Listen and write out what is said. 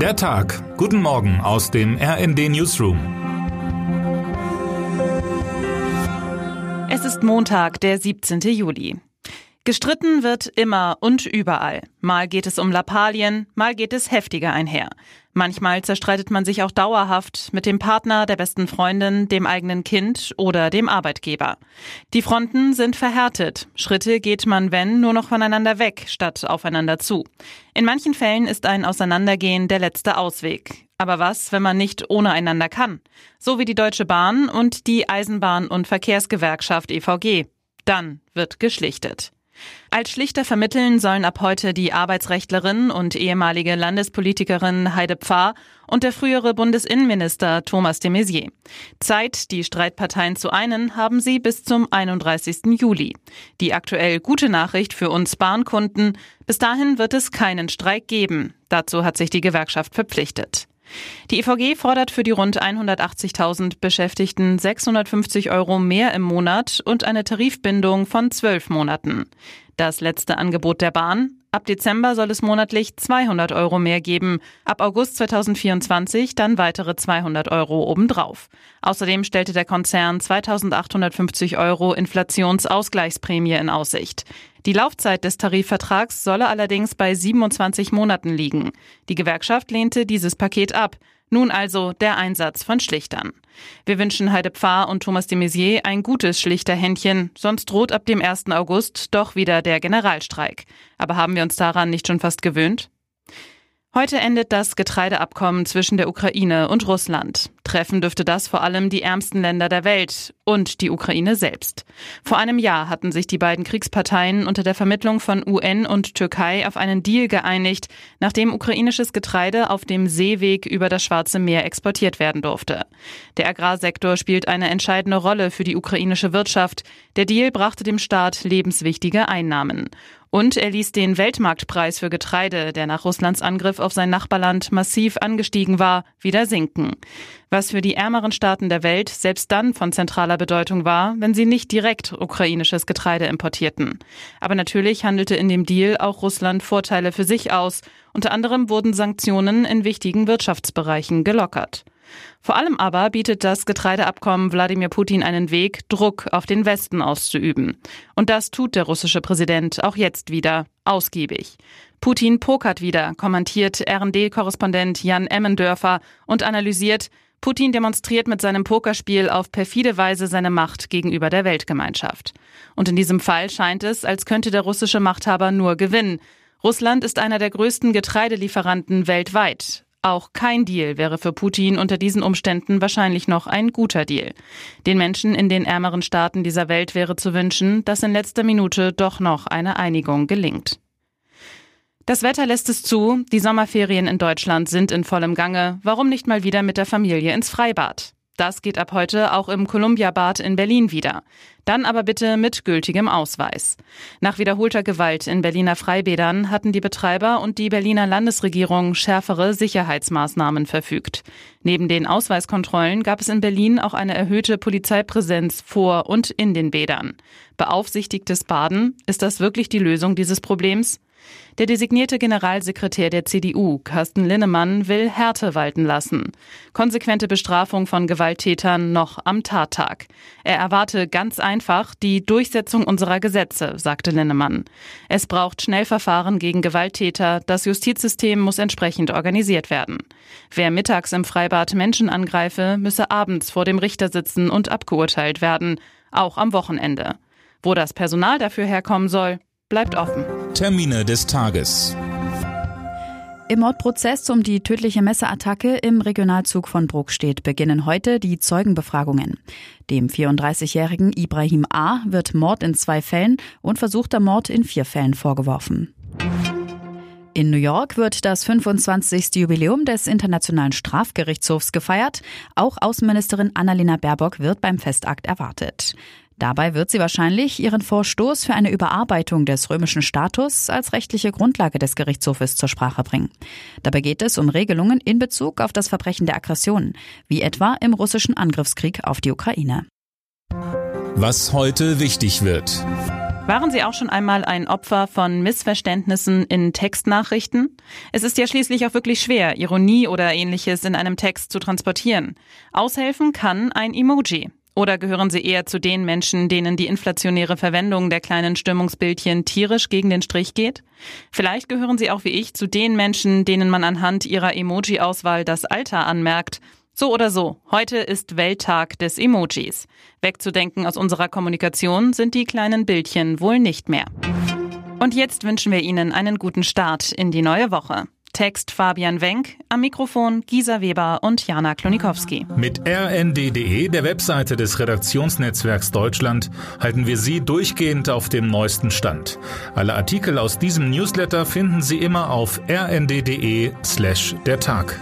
Der Tag. Guten Morgen aus dem RND Newsroom. Es ist Montag, der 17. Juli. Gestritten wird immer und überall. Mal geht es um Lappalien, mal geht es heftiger einher. Manchmal zerstreitet man sich auch dauerhaft mit dem Partner, der besten Freundin, dem eigenen Kind oder dem Arbeitgeber. Die Fronten sind verhärtet. Schritte geht man, wenn, nur noch voneinander weg, statt aufeinander zu. In manchen Fällen ist ein Auseinandergehen der letzte Ausweg. Aber was, wenn man nicht ohne einander kann? So wie die Deutsche Bahn und die Eisenbahn- und Verkehrsgewerkschaft EVG. Dann wird geschlichtet. Als Schlichter vermitteln sollen ab heute die Arbeitsrechtlerin und ehemalige Landespolitikerin Heide Pfarr und der frühere Bundesinnenminister Thomas de Maizière. Zeit, die Streitparteien zu einen, haben sie bis zum 31. Juli. Die aktuell gute Nachricht für uns Bahnkunden, bis dahin wird es keinen Streik geben. Dazu hat sich die Gewerkschaft verpflichtet. Die EVG fordert für die rund 180.000 Beschäftigten 650 Euro mehr im Monat und eine Tarifbindung von zwölf Monaten. Das letzte Angebot der Bahn. Ab Dezember soll es monatlich 200 Euro mehr geben. Ab August 2024 dann weitere 200 Euro obendrauf. Außerdem stellte der Konzern 2850 Euro Inflationsausgleichsprämie in Aussicht. Die Laufzeit des Tarifvertrags solle allerdings bei 27 Monaten liegen. Die Gewerkschaft lehnte dieses Paket ab. Nun also der Einsatz von Schlichtern. Wir wünschen Heide Pfarr und Thomas de Maizière ein gutes Schlichterhändchen, sonst droht ab dem 1. August doch wieder der Generalstreik. Aber haben wir uns daran nicht schon fast gewöhnt? Heute endet das Getreideabkommen zwischen der Ukraine und Russland. Treffen dürfte das vor allem die ärmsten Länder der Welt und die Ukraine selbst. Vor einem Jahr hatten sich die beiden Kriegsparteien unter der Vermittlung von UN und Türkei auf einen Deal geeinigt, nachdem ukrainisches Getreide auf dem Seeweg über das Schwarze Meer exportiert werden durfte. Der Agrarsektor spielt eine entscheidende Rolle für die ukrainische Wirtschaft. Der Deal brachte dem Staat lebenswichtige Einnahmen. Und er ließ den Weltmarktpreis für Getreide, der nach Russlands Angriff auf sein Nachbarland massiv angestiegen war, wieder sinken. Was für die ärmeren Staaten der Welt selbst dann von zentraler Bedeutung war, wenn sie nicht direkt ukrainisches Getreide importierten. Aber natürlich handelte in dem Deal auch Russland Vorteile für sich aus. Unter anderem wurden Sanktionen in wichtigen Wirtschaftsbereichen gelockert. Vor allem aber bietet das Getreideabkommen Wladimir Putin einen Weg, Druck auf den Westen auszuüben. Und das tut der russische Präsident auch jetzt wieder, ausgiebig. Putin pokert wieder, kommentiert RD-Korrespondent Jan Emmendörfer und analysiert, Putin demonstriert mit seinem Pokerspiel auf perfide Weise seine Macht gegenüber der Weltgemeinschaft. Und in diesem Fall scheint es, als könnte der russische Machthaber nur gewinnen. Russland ist einer der größten Getreidelieferanten weltweit. Auch kein Deal wäre für Putin unter diesen Umständen wahrscheinlich noch ein guter Deal. Den Menschen in den ärmeren Staaten dieser Welt wäre zu wünschen, dass in letzter Minute doch noch eine Einigung gelingt. Das Wetter lässt es zu, die Sommerferien in Deutschland sind in vollem Gange. Warum nicht mal wieder mit der Familie ins Freibad? Das geht ab heute auch im Columbia Bad in Berlin wieder. Dann aber bitte mit gültigem Ausweis. Nach wiederholter Gewalt in Berliner Freibädern hatten die Betreiber und die Berliner Landesregierung schärfere Sicherheitsmaßnahmen verfügt. Neben den Ausweiskontrollen gab es in Berlin auch eine erhöhte Polizeipräsenz vor und in den Bädern. Beaufsichtigtes Baden, ist das wirklich die Lösung dieses Problems? Der designierte Generalsekretär der CDU, Carsten Linnemann, will Härte walten lassen. Konsequente Bestrafung von Gewalttätern noch am Tattag. Er erwarte ganz einfach die Durchsetzung unserer Gesetze, sagte Linnemann. Es braucht Schnellverfahren gegen Gewalttäter. Das Justizsystem muss entsprechend organisiert werden. Wer mittags im Freibad Menschen angreife, müsse abends vor dem Richter sitzen und abgeurteilt werden. Auch am Wochenende. Wo das Personal dafür herkommen soll, bleibt offen. Termine des Tages. Im Mordprozess um die tödliche Messerattacke im Regionalzug von Bruckstedt beginnen heute die Zeugenbefragungen. Dem 34-jährigen Ibrahim A. wird Mord in zwei Fällen und versuchter Mord in vier Fällen vorgeworfen. In New York wird das 25. Jubiläum des Internationalen Strafgerichtshofs gefeiert. Auch Außenministerin Annalena Baerbock wird beim Festakt erwartet. Dabei wird sie wahrscheinlich ihren Vorstoß für eine Überarbeitung des römischen Status als rechtliche Grundlage des Gerichtshofes zur Sprache bringen. Dabei geht es um Regelungen in Bezug auf das Verbrechen der Aggression, wie etwa im russischen Angriffskrieg auf die Ukraine. Was heute wichtig wird. Waren Sie auch schon einmal ein Opfer von Missverständnissen in Textnachrichten? Es ist ja schließlich auch wirklich schwer, Ironie oder ähnliches in einem Text zu transportieren. Aushelfen kann ein Emoji. Oder gehören Sie eher zu den Menschen, denen die inflationäre Verwendung der kleinen Stimmungsbildchen tierisch gegen den Strich geht? Vielleicht gehören Sie auch wie ich zu den Menschen, denen man anhand ihrer Emoji-Auswahl das Alter anmerkt so oder so, heute ist Welttag des Emojis. Wegzudenken aus unserer Kommunikation sind die kleinen Bildchen wohl nicht mehr. Und jetzt wünschen wir Ihnen einen guten Start in die neue Woche. Text Fabian Wenk, am Mikrofon Gisa Weber und Jana Klonikowski. Mit rnd.de, der Webseite des Redaktionsnetzwerks Deutschland, halten wir Sie durchgehend auf dem neuesten Stand. Alle Artikel aus diesem Newsletter finden Sie immer auf rnd.de slash der Tag.